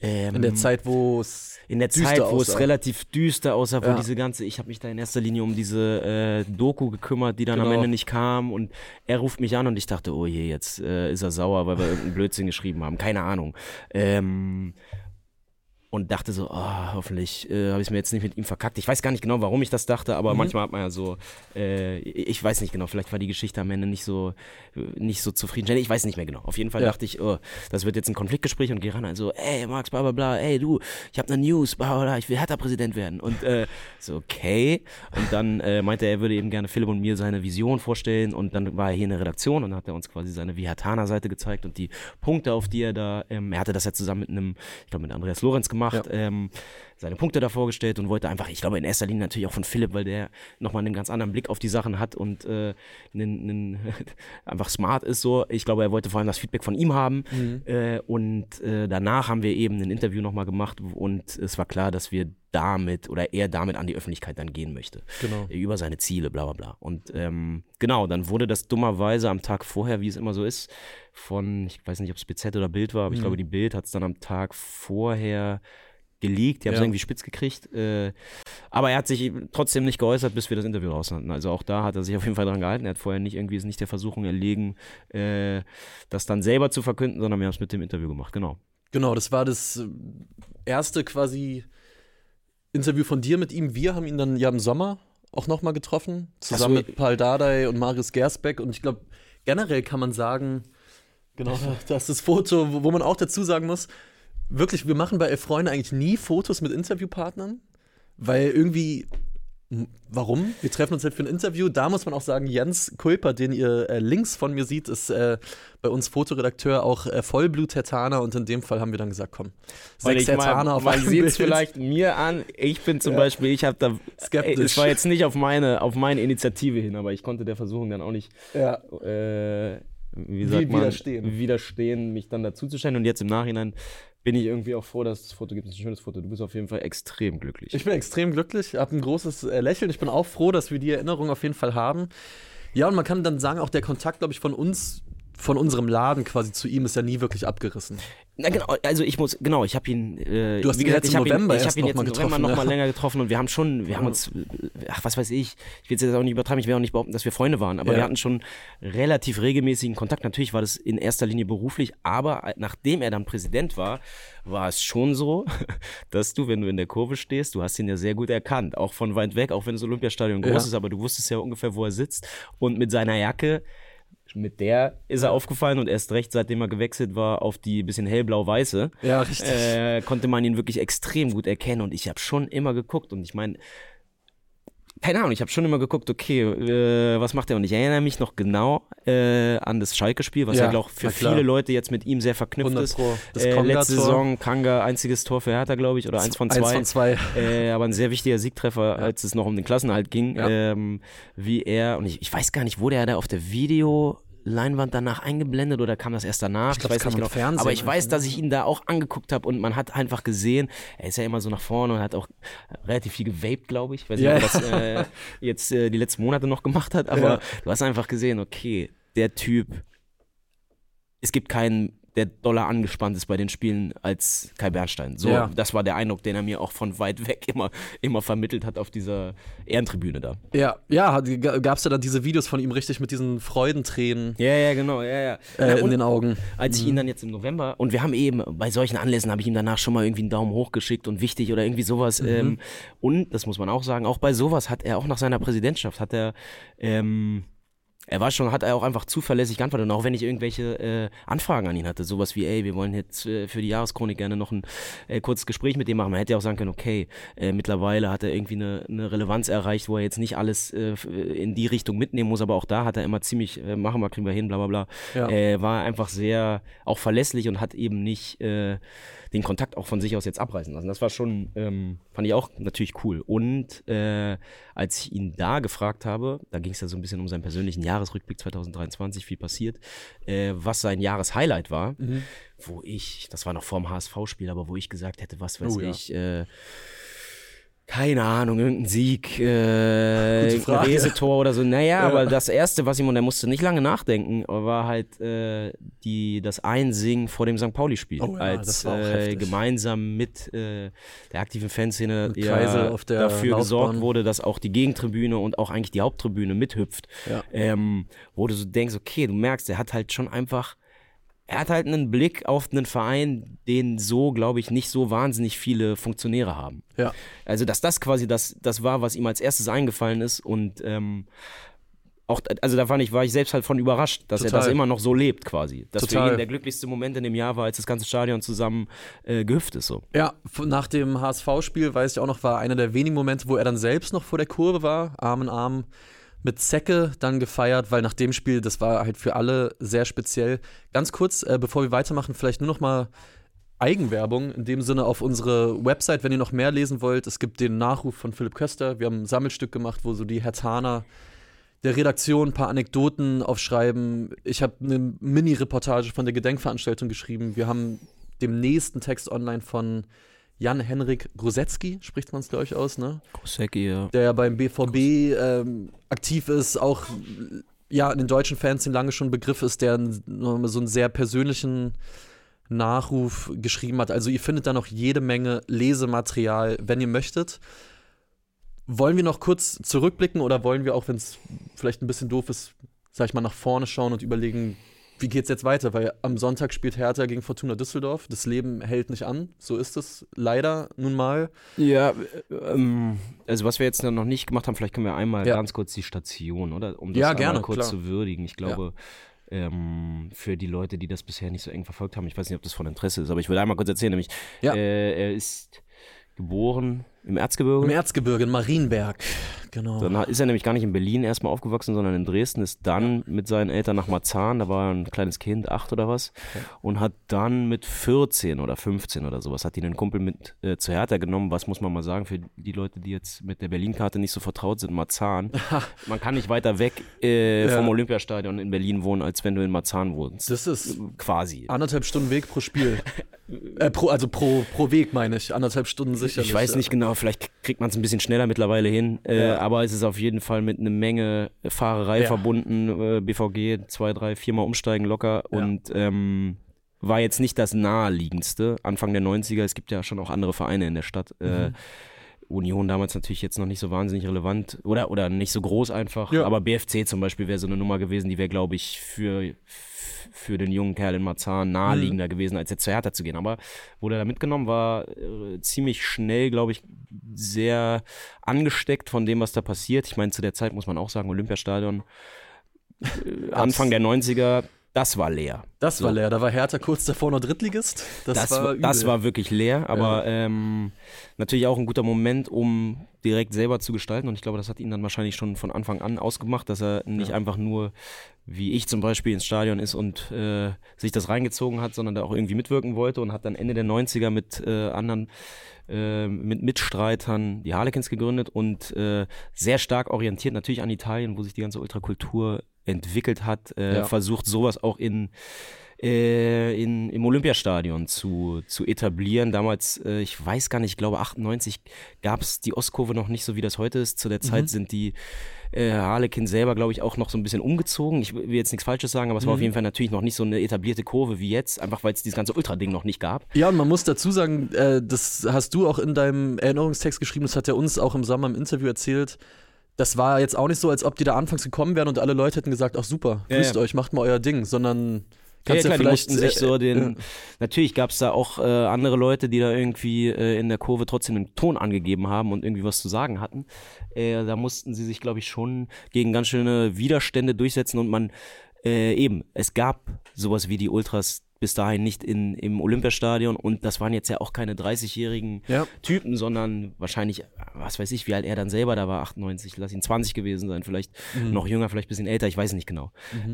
Ähm, in der Zeit, wo es in der Zeit, wo es relativ düster aussah, wo ja. diese ganze, ich habe mich da in erster Linie um diese äh, Doku gekümmert, die dann genau. am Ende nicht kam und er ruft mich an und ich dachte, oh je, jetzt äh, ist er sauer, weil wir irgendeinen Blödsinn geschrieben haben, keine Ahnung. Ähm, und dachte so, oh, hoffentlich äh, habe ich es mir jetzt nicht mit ihm verkackt. Ich weiß gar nicht genau, warum ich das dachte, aber mhm. manchmal hat man ja so, äh, ich weiß nicht genau, vielleicht war die Geschichte am Ende nicht so, nicht so zufriedenstellend. Ich weiß nicht mehr genau. Auf jeden Fall ja. dachte ich, oh, das wird jetzt ein Konfliktgespräch und gehe ran, also, ey, Max, bla bla bla, ey, du, ich habe eine News, bla bla, ich will Hertha-Präsident werden. Und äh, so, okay. Und dann äh, meinte er, er würde eben gerne Philipp und mir seine Vision vorstellen und dann war er hier in der Redaktion und hat er uns quasi seine Vihatana-Seite gezeigt und die Punkte, auf die er da, ähm, er hatte das ja zusammen mit einem, ich glaube mit Andreas Lorenz gemacht, gemacht, ja. ähm, seine Punkte da vorgestellt und wollte einfach, ich glaube in erster Linie natürlich auch von Philipp, weil der nochmal einen ganz anderen Blick auf die Sachen hat und äh, nen, nen, einfach smart ist so. Ich glaube, er wollte vor allem das Feedback von ihm haben mhm. äh, und äh, danach haben wir eben ein Interview nochmal gemacht und es war klar, dass wir damit oder er damit an die Öffentlichkeit dann gehen möchte. Genau. Über seine Ziele, bla bla bla. Und ähm, genau, dann wurde das dummerweise am Tag vorher, wie es immer so ist, von, ich weiß nicht, ob es BZ oder Bild war, aber mhm. ich glaube, die Bild hat es dann am Tag vorher geleakt, die haben es ja. irgendwie spitz gekriegt. Äh, aber er hat sich trotzdem nicht geäußert, bis wir das Interview raus hatten. Also auch da hat er sich auf jeden Fall dran gehalten. Er hat vorher nicht irgendwie ist nicht der Versuchung erlegen, äh, das dann selber zu verkünden, sondern wir haben es mit dem Interview gemacht, genau. Genau, das war das erste quasi Interview von dir mit ihm. Wir haben ihn dann ja im Sommer auch nochmal getroffen, zusammen so. mit Paul Dardai und Marius Gersbeck. Und ich glaube, generell kann man sagen, Genau, das ist das Foto, wo man auch dazu sagen muss, wirklich, wir machen bei Elf Freunde eigentlich nie Fotos mit Interviewpartnern, weil irgendwie Warum? Wir treffen uns halt für ein Interview. Da muss man auch sagen, Jens Kulper, den ihr äh, links von mir sieht, ist äh, bei uns Fotoredakteur, auch äh, Vollblut-Tertaner. Und in dem Fall haben wir dann gesagt, komm, sechs Tertaner auf Man sieht es vielleicht mir an. Ich bin zum Ja. Beispiel, ich habe da. Skeptisch. Ey, Es war jetzt nicht auf meine, auf meine Initiative hin, aber ich konnte der Versuchung dann auch nicht. Ja. Äh, wie sagt Wie- man, widerstehen. widerstehen, mich dann dazuzustellen. Und jetzt im Nachhinein bin ich irgendwie auch froh, dass es das Foto gibt. Es ist ein schönes Foto. Du bist auf jeden Fall extrem glücklich. Ich bin extrem glücklich, habe ein großes äh, Lächeln. Ich bin auch froh, dass wir die Erinnerung auf jeden Fall haben. Ja, und man kann dann sagen, auch der Kontakt, glaube ich, von uns, von unserem Laden quasi zu ihm ist ja nie wirklich abgerissen. Na genau, also ich muss, genau, ich habe ihn, äh, Du hast ihn gesagt, jetzt ich im habe ihn, November ich hab ihn noch jetzt im November getroffen, noch ja. mal länger getroffen und wir haben schon, wir haben uns, ach was weiß ich, ich will es jetzt auch nicht übertreiben, ich will auch nicht behaupten, dass wir Freunde waren, aber Ja. wir hatten schon relativ regelmäßigen Kontakt. Natürlich war das in erster Linie beruflich, aber nachdem er dann Präsident war, war es schon so, dass du, wenn du in der Kurve stehst, du hast ihn ja sehr gut erkannt, auch von weit weg, auch wenn das Olympiastadion groß Ja. ist, aber du wusstest ja ungefähr, wo er sitzt und mit seiner Jacke mit der ist er aufgefallen und erst recht, seitdem er gewechselt war auf die bisschen hellblau-weiße, Ja, richtig. äh, konnte man ihn wirklich extrem gut erkennen. Und ich habe schon immer geguckt und ich meine, keine Ahnung, ich habe schon immer geguckt, okay, äh, was macht er? Und ich erinnere mich noch genau äh, an das Schalke-Spiel, was ja, Ja, glaube für viele Leute jetzt mit ihm sehr verknüpft 100 ist. Das Äh, letzte Saison Kanga, einziges Tor für Hertha, glaube ich, oder eins von zwei. Eins von zwei. Äh, aber ein sehr wichtiger Siegtreffer, als es noch um den Klassenhalt ging, Ja. ähm, wie er, und ich, ich weiß gar nicht, wurde er da auf der Videoleinwand danach eingeblendet oder kam das erst danach? Ich glaub, es weiß kam nicht genau. Fernsehen aber ich weiß, dass ich ihn da auch angeguckt habe und man hat einfach gesehen, er ist ja immer so nach vorne und hat auch relativ viel gewaped, glaube ich. Ich weiß nicht, Ja, ob er das äh, jetzt äh, die letzten Monate noch gemacht hat, aber Ja. du hast einfach gesehen, okay, der Typ, es gibt keinen, der doller angespannt ist bei den Spielen als Kai Bernstein. So, Ja. das war der Eindruck, den er mir auch von weit weg immer, immer vermittelt hat auf dieser Ehrentribüne da. Ja, ja, gab es ja dann diese Videos von ihm richtig mit diesen Freudentränen Ja, ja, genau, ja, ja. äh, in den Augen. als ich ihn dann jetzt im November, und wir haben eben, bei solchen Anlässen habe ich ihm danach schon mal irgendwie einen Daumen hoch geschickt und wichtig oder irgendwie sowas. Ähm, und, das muss man auch sagen, auch bei sowas hat er auch nach seiner Präsidentschaft, hat er, ähm, er war schon, hat er auch einfach zuverlässig geantwortet. Und auch wenn ich irgendwelche äh, Anfragen an ihn hatte, sowas wie, ey, wir wollen jetzt äh, für die Jahreschronik gerne noch ein äh, kurzes Gespräch mit dem machen. Man hätte ja auch sagen können, okay, äh, mittlerweile hat er irgendwie eine, eine Relevanz erreicht, wo er jetzt nicht alles äh, f- in die Richtung mitnehmen muss, aber auch da hat er immer ziemlich, äh, machen wir, kriegen wir hin, bla bla bla. Ja. Äh, war einfach sehr auch verlässlich und hat eben nicht äh, den Kontakt auch von sich aus jetzt abreißen lassen. Das war schon, ähm, fand ich auch natürlich cool. Und äh, als ich ihn da gefragt habe, da ging es ja so ein bisschen um seinen persönlichen Jahresrückblick 2023, viel passiert, äh, was sein Jahreshighlight war, Mhm. wo ich, das war noch vorm HSV-Spiel, aber wo ich gesagt hätte, was weiß Oh ja. ich, äh, keine Ahnung, irgendein Sieg, äh. Resetor oder so. Naja, Ja. aber das erste, was ihm, und er musste nicht lange nachdenken, war halt äh, die, das Einsingen vor dem St. Pauli-Spiel. Oh ja, als das war auch äh, gemeinsam mit äh, der aktiven Fanszene ja, der dafür Laufbahn. gesorgt wurde, dass auch die Gegentribüne und auch eigentlich die Haupttribüne mithüpft. Ja. Ähm, wo du so denkst, okay, du merkst, er hat halt schon einfach er hat halt einen Blick auf einen Verein, den so, glaube ich, nicht so wahnsinnig viele Funktionäre haben. Ja. Also, dass das quasi das, das war, was ihm als erstes eingefallen ist und ähm, auch, also da fand ich, war ich selbst halt von überrascht, dass er Total. das immer noch so lebt quasi. Dass für Total. ihn der glücklichste Moment in dem Jahr war, als das ganze Stadion zusammen äh, gehüpft ist so. Ja, nach dem HSV-Spiel, weiß ich auch noch, war einer der wenigen Momente, wo er dann selbst noch vor der Kurve war, Arm in Arm mit Zecke dann gefeiert, weil nach dem Spiel, das war halt für alle sehr speziell. Ganz kurz, äh, bevor wir weitermachen, vielleicht nur noch mal Eigenwerbung, in dem Sinne auf unsere Website, wenn ihr noch mehr lesen wollt. Es gibt den Nachruf von Philipp Köster. Wir haben ein Sammelstück gemacht, wo so die Hertaner der Redaktion ein paar Anekdoten aufschreiben. Ich habe eine Mini-Reportage von der Gedenkveranstaltung geschrieben. Wir haben dem nächsten Text online von Jan-Henrik Grosetzky, spricht man es, glaube ich, aus, ne? Kosecki, ja. Der ja beim BVB ähm, aktiv ist, auch ja, in den deutschen Fans lange schon ein Begriff ist, der so einen sehr persönlichen Nachruf geschrieben hat. Also ihr findet da noch jede Menge Lesematerial, wenn ihr möchtet. Wollen wir noch kurz zurückblicken oder wollen wir auch, wenn es vielleicht ein bisschen doof ist, sag ich mal, nach vorne schauen und überlegen, wie geht's jetzt weiter? Weil am Sonntag spielt Hertha gegen Fortuna Düsseldorf. Das Leben hält nicht an. So ist es leider nun mal. Ja, ähm, also was wir jetzt noch nicht gemacht haben, vielleicht können wir einmal Ja. ganz kurz die Station, oder? Um das Ja, gerne, kurz klar. zu würdigen. Ich glaube, Ähm, für die Leute, die das bisher nicht so eng verfolgt haben. Ich weiß nicht, ob das von Interesse ist, aber ich will einmal kurz erzählen, nämlich Ja. äh, er ist geboren im Erzgebirge. Im Erzgebirge, in Marienberg. Genau. Dann ist er nämlich gar nicht in Berlin erstmal aufgewachsen, sondern in Dresden, ist dann mit seinen Eltern nach Marzahn, da war er ein kleines Kind, acht oder was, und hat dann mit 14 oder 15 oder sowas, hat ihn einen Kumpel mit äh, zu Hertha genommen, was muss man mal sagen, für die Leute, die jetzt mit der Berlin-Karte nicht so vertraut sind, Marzahn, man kann nicht weiter weg äh, Ja. vom Olympiastadion in Berlin wohnen, als wenn du in Marzahn wohnst. Das ist Quasi. anderthalb Stunden Weg pro Spiel. äh, pro, also pro, pro Weg meine ich. Anderthalb Stunden sicherlich. Ich weiß nicht genau, vielleicht kriegt man es ein bisschen schneller mittlerweile hin, äh, Ja. aber es ist auf jeden Fall mit einer Menge Fahrerei Ja. verbunden. Äh, BVG zwei, drei, viermal umsteigen locker und ähm, war jetzt nicht das naheliegendste. Anfang der 90er, es gibt ja schon auch andere Vereine in der Stadt. Äh, Mhm. Union damals natürlich jetzt noch nicht so wahnsinnig relevant oder, oder nicht so groß einfach. Aber BFC zum Beispiel wäre so eine Nummer gewesen, die wäre, glaube ich, für, für den jungen Kerl in Marzahn naheliegender gewesen, als jetzt zu Hertha zu gehen. Aber wurde da mitgenommen, war äh, ziemlich schnell, glaube ich, sehr angesteckt von dem, was da passiert. Ich meine, zu der Zeit muss man auch sagen, Olympiastadion, äh, Anfang der 90er, das war leer. Das war So. leer. Da war Hertha kurz davor noch Drittligist. Das, Das, war, war, das war wirklich leer, aber ähm, natürlich auch ein guter Moment, um direkt selber zu gestalten. Und ich glaube, das hat ihn dann wahrscheinlich schon von Anfang an ausgemacht, dass er nicht einfach nur, wie ich zum Beispiel, ins Stadion ist und äh, sich das reingezogen hat, sondern da auch irgendwie mitwirken wollte und hat dann Ende der 90er mit äh, anderen äh, mit Mitstreitern die Harlequins gegründet und äh, sehr stark orientiert natürlich an Italien, wo sich die ganze Ultrakultur entwickelt hat, äh, Ja. versucht sowas auch in äh, in, im Olympiastadion zu, zu etablieren. Damals, äh, ich weiß gar nicht, ich glaube 98 gab es die Ostkurve noch nicht so, wie das heute ist. Zu der Zeit sind die äh, Harlequin selber, glaube ich, auch noch so ein bisschen umgezogen. Ich will jetzt nichts Falsches sagen, aber es war auf jeden Fall natürlich noch nicht so eine etablierte Kurve wie jetzt, einfach weil es dieses ganze Ultra-Ding noch nicht gab. Ja, und man muss dazu sagen, äh, das hast du auch in deinem Erinnerungstext geschrieben, das hat er uns auch im Sommer im Interview erzählt. Das war jetzt auch nicht so, als ob die da anfangs gekommen wären und alle Leute hätten gesagt, ach super, Ja, grüßt ja. euch, macht mal euer Ding, sondern kannst ja, ja, klar, vielleicht sich äh, so den. äh, Natürlich gab es da auch äh, andere Leute, die da irgendwie äh, in der Kurve trotzdem den Ton angegeben haben und irgendwie was zu sagen hatten. Äh, da mussten sie sich, glaube ich, schon gegen ganz schöne Widerstände durchsetzen und man äh, eben, es gab sowas wie die Ultras bis dahin nicht in, im Olympiastadion und das waren jetzt ja auch keine 30-jährigen Ja. Typen, sondern wahrscheinlich, was weiß ich, wie alt er dann selber da war, 98, lass ihn 20 gewesen sein, vielleicht Mhm. noch jünger, vielleicht ein bisschen älter, ich weiß nicht genau.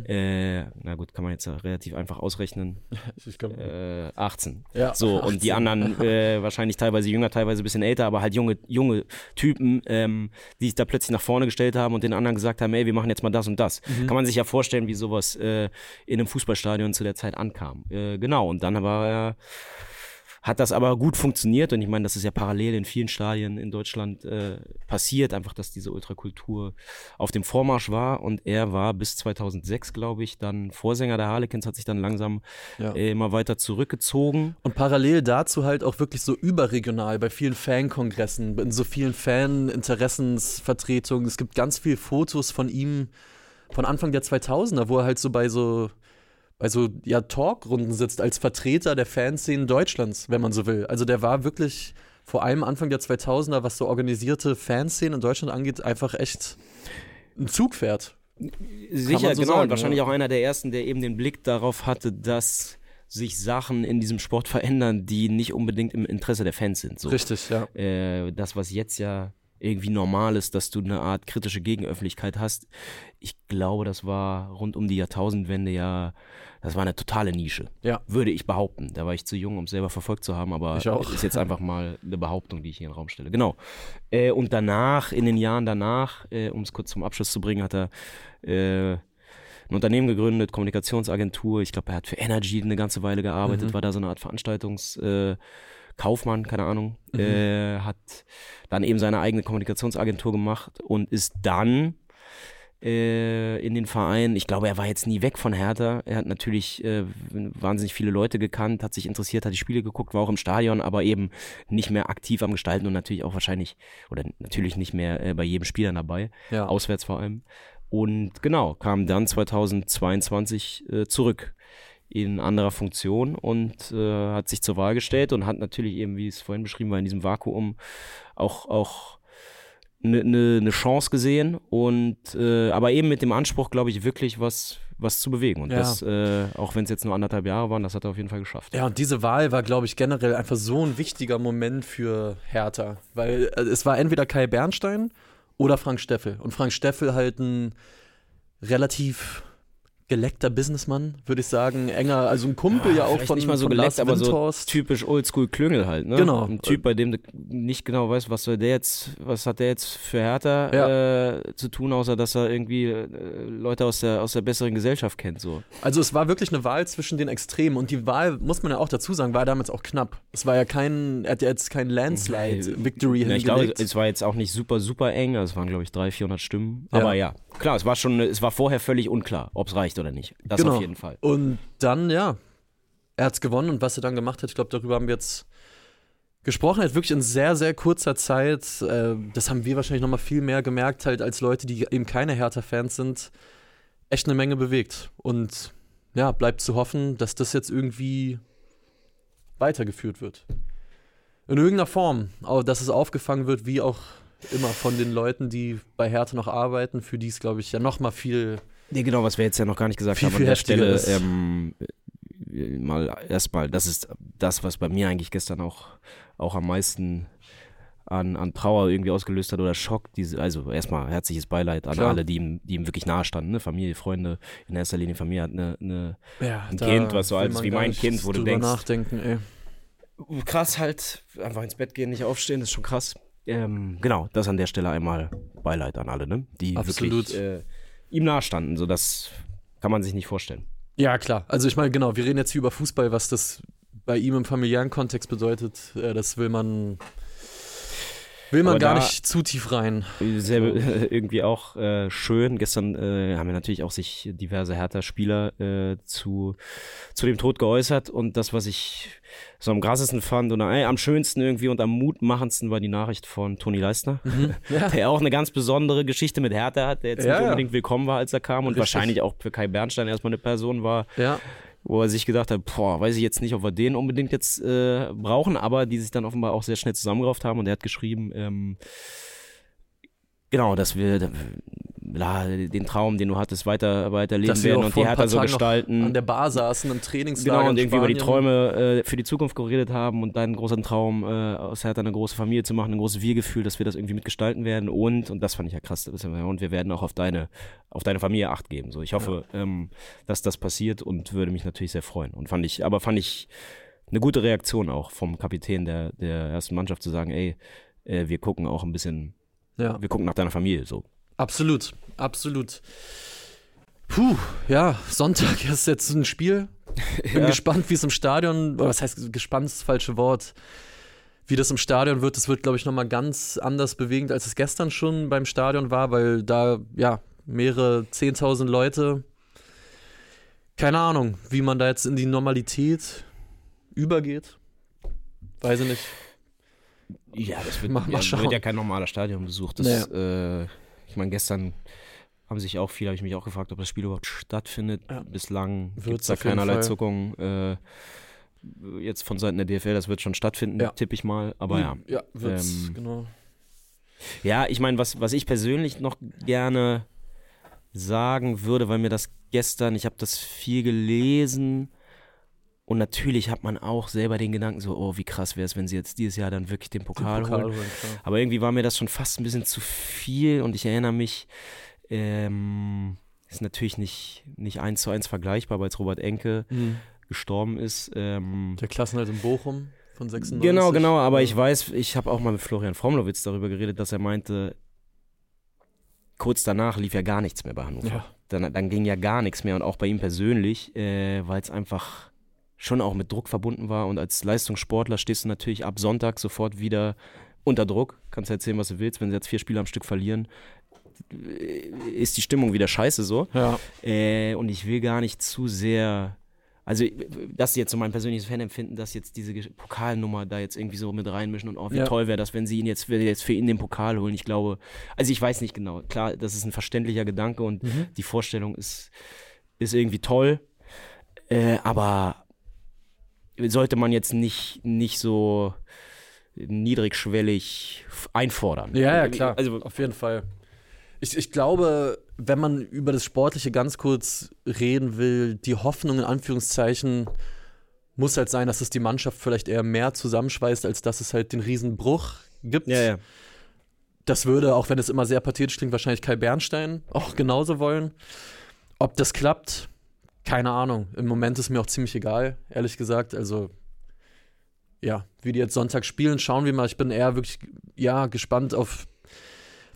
Äh, na gut, kann man jetzt ja relativ einfach ausrechnen. Äh, 18. Ja, So, und die 18. anderen äh, wahrscheinlich teilweise jünger, teilweise ein bisschen älter, aber halt junge, junge Typen, ähm, die sich da plötzlich nach vorne gestellt haben und den anderen gesagt haben, ey, wir machen jetzt mal das und das. Mhm. Kann man sich ja vorstellen, wie sowas äh, in einem Fußballstadion zu der Zeit ankam. Äh, genau, und dann war er hat das aber gut funktioniert und ich meine, das ist ja parallel in vielen Stadien in Deutschland äh, passiert, einfach, dass diese Ultrakultur auf dem Vormarsch war und er war bis 2006, glaube ich, dann Vorsänger der Harlequins, hat sich dann langsam Ja. äh, immer weiter zurückgezogen. Und parallel dazu halt auch wirklich so überregional bei vielen Fankongressen, in so vielen Fan-Interessensvertretungen. Es gibt ganz viele Fotos von ihm von Anfang der 2000er, wo er halt so bei so bei so ja, Talkrunden sitzt als Vertreter der Fanszenen Deutschlands, wenn man so will. Also der war wirklich vor allem Anfang der 2000er, was so organisierte Fanszenen in Deutschland angeht, einfach echt ein Zugpferd. Sicher, so genau. sagen, und wahrscheinlich ja. auch einer der ersten, der eben den Blick darauf hatte, dass sich Sachen in diesem Sport verändern, die nicht unbedingt im Interesse der Fans sind. So. Richtig, ja. äh, das, was jetzt ja irgendwie normal ist, dass du eine Art kritische Gegenöffentlichkeit hast. Ich glaube, das war rund um die Jahrtausendwende ja, das war eine totale Nische. Ja. Würde ich behaupten. Da war ich zu jung, um es selber verfolgt zu haben, aber Ich auch. ist jetzt einfach mal eine Behauptung, die ich hier in den Raum stelle. Genau. Äh, und danach, in den Jahren danach, äh, um es kurz zum Abschluss zu bringen, hat er äh, ein Unternehmen gegründet, Kommunikationsagentur. Ich glaube, er hat für Energy eine ganze Weile gearbeitet, Mhm. war da so eine Art Veranstaltungs- äh, Kaufmann, keine Ahnung, Mhm. äh, hat dann eben seine eigene Kommunikationsagentur gemacht und ist dann äh, in den Verein. Ich glaube, er war jetzt nie weg von Hertha. Er hat natürlich äh, wahnsinnig viele Leute gekannt, hat sich interessiert, hat die Spiele geguckt, war auch im Stadion, aber eben nicht mehr aktiv am Gestalten und natürlich auch wahrscheinlich, oder natürlich nicht mehr äh, bei jedem Spieler dabei, ja. auswärts vor allem. Und genau, kam dann 2022 äh, zurück in anderer Funktion und äh, hat sich zur Wahl gestellt und hat natürlich eben, wie es vorhin beschrieben war, in diesem Vakuum auch, auch eine ne, ne Chance gesehen und äh, aber eben mit dem Anspruch, glaube ich, wirklich was, was zu bewegen. Und Ja. das, äh, auch wenn es jetzt nur anderthalb Jahre waren, das hat er auf jeden Fall geschafft. Ja, und diese Wahl war, glaube ich, generell einfach so ein wichtiger Moment für Hertha. Weil äh, es war entweder Kai Bernstein oder Frank Steffel. Und Frank Steffel halt ein relativ geleckter Businessmann, würde ich sagen. Enger, also ein Kumpel ja, auch Vielleicht von, nicht mal so geleckt, aber so typisch Oldschool Klüngel halt, ne? Genau. Ein Typ, bei dem du nicht genau weißt, was soll der jetzt, was hat der jetzt für Hertha äh, zu tun, außer dass er irgendwie äh, Leute aus der, aus der besseren Gesellschaft kennt, so. Also es war wirklich eine Wahl zwischen den Extremen und die Wahl, muss man ja auch dazu sagen, war damals auch knapp. Es war ja kein, er hat ja jetzt kein Landslide-Victory Ja, ich glaube, hingelegt. es war jetzt auch nicht super, super eng, also es waren, glaube ich, 300, 400 Stimmen. Ja. Aber ja, klar, es war schon, es war vorher völlig unklar, ob es reicht oder nicht. Das Genau. auf jeden Fall. Und dann, ja, er hat es gewonnen und was er dann gemacht hat, ich glaube, darüber haben wir jetzt gesprochen. Er hat wirklich in sehr, sehr kurzer Zeit, äh, das haben wir wahrscheinlich nochmal viel mehr gemerkt, halt als Leute, die eben keine Hertha-Fans sind, echt eine Menge bewegt. Und ja, bleibt zu hoffen, dass das jetzt irgendwie weitergeführt wird. In irgendeiner Form, dass es aufgefangen wird, wie auch immer von den Leuten, die bei Hertha noch arbeiten, für die es, glaube ich, ja nochmal viel Nee, genau, was wir jetzt ja noch gar nicht gesagt Viel, haben an der Stelle. Ähm, äh, mal erstmal, das ist das, was bei mir eigentlich gestern auch, auch am meisten an, an Trauer irgendwie ausgelöst hat oder Schock. Diese, also erstmal herzliches Beileid an Klar. alle, die ihm, die ihm wirklich nahe standen. Ne? Familie, Freunde, in erster Linie Familie hat eine, eine Ja, Ein Kind, was so alt ist wie mein Kind, wo du denkst- nachdenken, ey. krass halt, einfach ins Bett gehen, nicht aufstehen, ist schon krass. Ähm, genau, das an der Stelle einmal Beileid an alle, ne? Die Absolut. wirklich äh, ihm nahestanden. So, das kann man sich nicht vorstellen. Ja, klar. Also ich meine, genau, wir reden jetzt hier über Fußball, was das bei ihm im familiären Kontext bedeutet. Äh, das will man will man Aber gar nicht zu tief rein. Selbe, irgendwie auch äh, schön. Gestern äh, haben wir natürlich auch sich diverse Hertha-Spieler äh, zu, zu dem Tod geäußert. Und das, was ich so am krassesten fand oder ey, am schönsten irgendwie und am mutmachendsten war die Nachricht von Toni Leistner, Ja. der auch eine ganz besondere Geschichte mit Hertha hat, der jetzt Ja, nicht ja. unbedingt willkommen war, als er kam und Richtig. wahrscheinlich auch für Kai Bernstein erstmal eine Person war, ja. Wo er sich gedacht hat, boah, weiß ich jetzt nicht, ob wir den unbedingt jetzt äh, brauchen, aber die sich dann offenbar auch sehr schnell zusammengerauft haben und er hat geschrieben, ähm, genau, dass wir den Traum, den du hattest, weiter, weiter leben Dass wir werden und die Hertha so gestalten. An der Bar saßen im Trainingslager Genau, und irgendwie über die. Träume äh, für die Zukunft geredet haben und deinen großen Traum, äh, aus Hertha eine große Familie zu machen, ein großes Wir-Gefühl, dass wir das irgendwie mitgestalten werden und, und das fand ich ja krass, ja- und wir werden auch auf deine, auf deine Familie Acht geben. So, ich hoffe, ähm, dass das passiert und würde mich natürlich sehr freuen. Und fand ich, aber fand ich eine gute Reaktion auch vom Kapitän der, der ersten Mannschaft zu sagen, ey, äh, wir gucken auch ein bisschen, Ja. wir gucken nach deiner Familie, so. Absolut, absolut. Puh, ja, Sonntag ist jetzt ein Spiel. Bin Ja. gespannt, wie es im Stadion, was heißt gespannt ist das falsche Wort, wie das im Stadion wird. Das wird, glaube ich, nochmal ganz anders bewegend, als es gestern schon beim Stadion war, weil da, ja, mehrere 10.000 Leute, keine Ahnung, wie man da jetzt in die Normalität übergeht. Weiß ich nicht. Ja, das wird, Mal- mal ja, wird ja kein normaler Stadionbesuch. Das, äh, ich meine, gestern haben sich auch viele, habe ich mich auch gefragt, ob das Spiel überhaupt stattfindet. Ja. Bislang gibt es da keinerlei. Zuckung. Äh, jetzt von Seiten der DFL, das wird schon stattfinden, Ja. tippe ich mal. Aber ja. Ja, wird's, Ähm, genau. Ja, ich meine, was, was ich persönlich noch gerne sagen würde, weil mir das gestern, ich habe das viel gelesen und natürlich hat man auch selber den Gedanken so, oh, wie krass wäre es, wenn sie jetzt dieses Jahr dann wirklich den Pokal, holen. holen, klar. Aber irgendwie war mir das schon fast ein bisschen zu viel und ich erinnere mich, ähm, ist natürlich nicht, nicht eins zu eins vergleichbar, weil jetzt Robert Enke Mhm. gestorben ist. Ähm, Der Klassenhalt in Bochum von 96. genau, genau, aber Ja. ich weiß, ich habe auch mal mit Florian Fromlowitz darüber geredet, dass er meinte, kurz danach lief ja gar nichts mehr bei Hannover. Ja. Dann, dann ging ja gar nichts mehr und auch bei ihm persönlich, äh, weil es einfach schon auch mit Druck verbunden war und als Leistungssportler stehst du natürlich ab Sonntag sofort wieder unter Druck. Kannst erzählen, was du willst, wenn sie jetzt vier Spiele am Stück verlieren, ist die Stimmung wieder scheiße so. Ja. Äh, und ich will gar nicht zu sehr. Also, das ist jetzt so mein persönliches Fanempfinden, dass jetzt diese Pokalnummer da jetzt irgendwie so mit reinmischen und oh, wie Ja. toll wäre das, wenn sie ihn jetzt, wenn jetzt für ihn den Pokal holen. Ich glaube, also ich weiß nicht genau. Klar, das ist ein verständlicher Gedanke und Mhm. die Vorstellung ist, ist irgendwie toll. Äh, aber sollte man jetzt nicht, nicht so niedrigschwellig einfordern. Ja, ja, klar. Also, auf jeden Fall. Ich, ich glaube, wenn man über das Sportliche ganz kurz reden will, die Hoffnung in Anführungszeichen muss halt sein, dass es die Mannschaft vielleicht eher mehr zusammenschweißt, als dass es halt den Riesenbruch gibt. Ja, ja. Das würde, auch wenn es immer sehr pathetisch klingt, wahrscheinlich Kai Bernstein auch genauso wollen. Ob das klappt, keine Ahnung. Im Moment ist mir auch ziemlich egal, ehrlich gesagt. Also, ja, wie die jetzt Sonntag spielen, schauen wir mal. Ich bin eher wirklich, ja, gespannt auf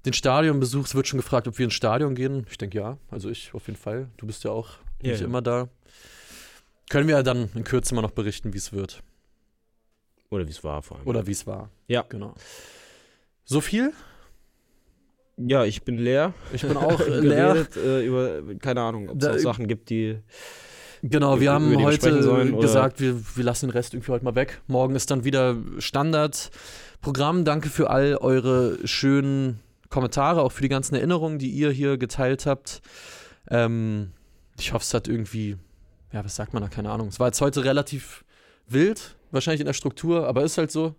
den Stadionbesuch. Es wird schon gefragt, ob wir ins Stadion gehen. Ich denke ja. Also ich auf jeden Fall. Du bist ja auch Ja, nicht ja. immer da. Können wir ja dann in Kürze mal noch berichten, wie es wird. Oder wie es war vor allem. Oder wie es war. Ja. Genau. So viel? Ja, ich bin leer. Ich bin auch äh, leer. Geredet, äh, über, keine Ahnung, ob es auch Sachen gibt, die. Genau, wir haben heute sollen, gesagt, wir, wir lassen den Rest irgendwie heute mal weg. Morgen ist dann wieder Standardprogramm. Danke für all eure schönen Kommentare, auch für die ganzen Erinnerungen, die ihr hier geteilt habt. Ähm, ich hoffe, es hat irgendwie, ja, was sagt man da? Keine Ahnung. Es war jetzt heute relativ wild, wahrscheinlich in der Struktur, aber ist halt so.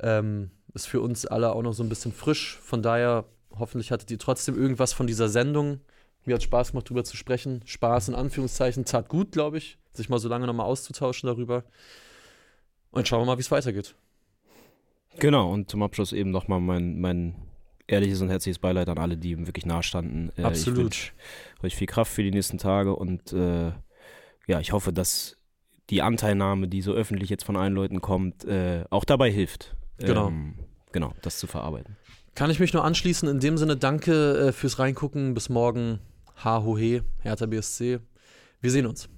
Ähm, ist für uns alle auch noch so ein bisschen frisch. Von daher, hoffentlich hattet ihr trotzdem irgendwas von dieser Sendung. Mir hat Spaß gemacht, darüber zu sprechen. Spaß in Anführungszeichen, tat gut, glaube ich, sich mal so lange nochmal auszutauschen darüber. Und schauen wir mal, wie es weitergeht. Genau, und zum Abschluss eben nochmal mein, mein ehrliches und herzliches Beileid an alle, die ihm wirklich nahe standen. Äh, Absolut. Ich wünsche euch viel Kraft für die nächsten Tage und äh, ja, ich hoffe, dass die Anteilnahme, die so öffentlich jetzt von allen Leuten kommt, äh, auch dabei hilft. Genau. Ähm, genau, das zu verarbeiten. Kann ich mich nur anschließen. In dem Sinne, danke äh, fürs Reingucken. Bis morgen. Ha, ho, he, Hertha BSC. Wir sehen uns.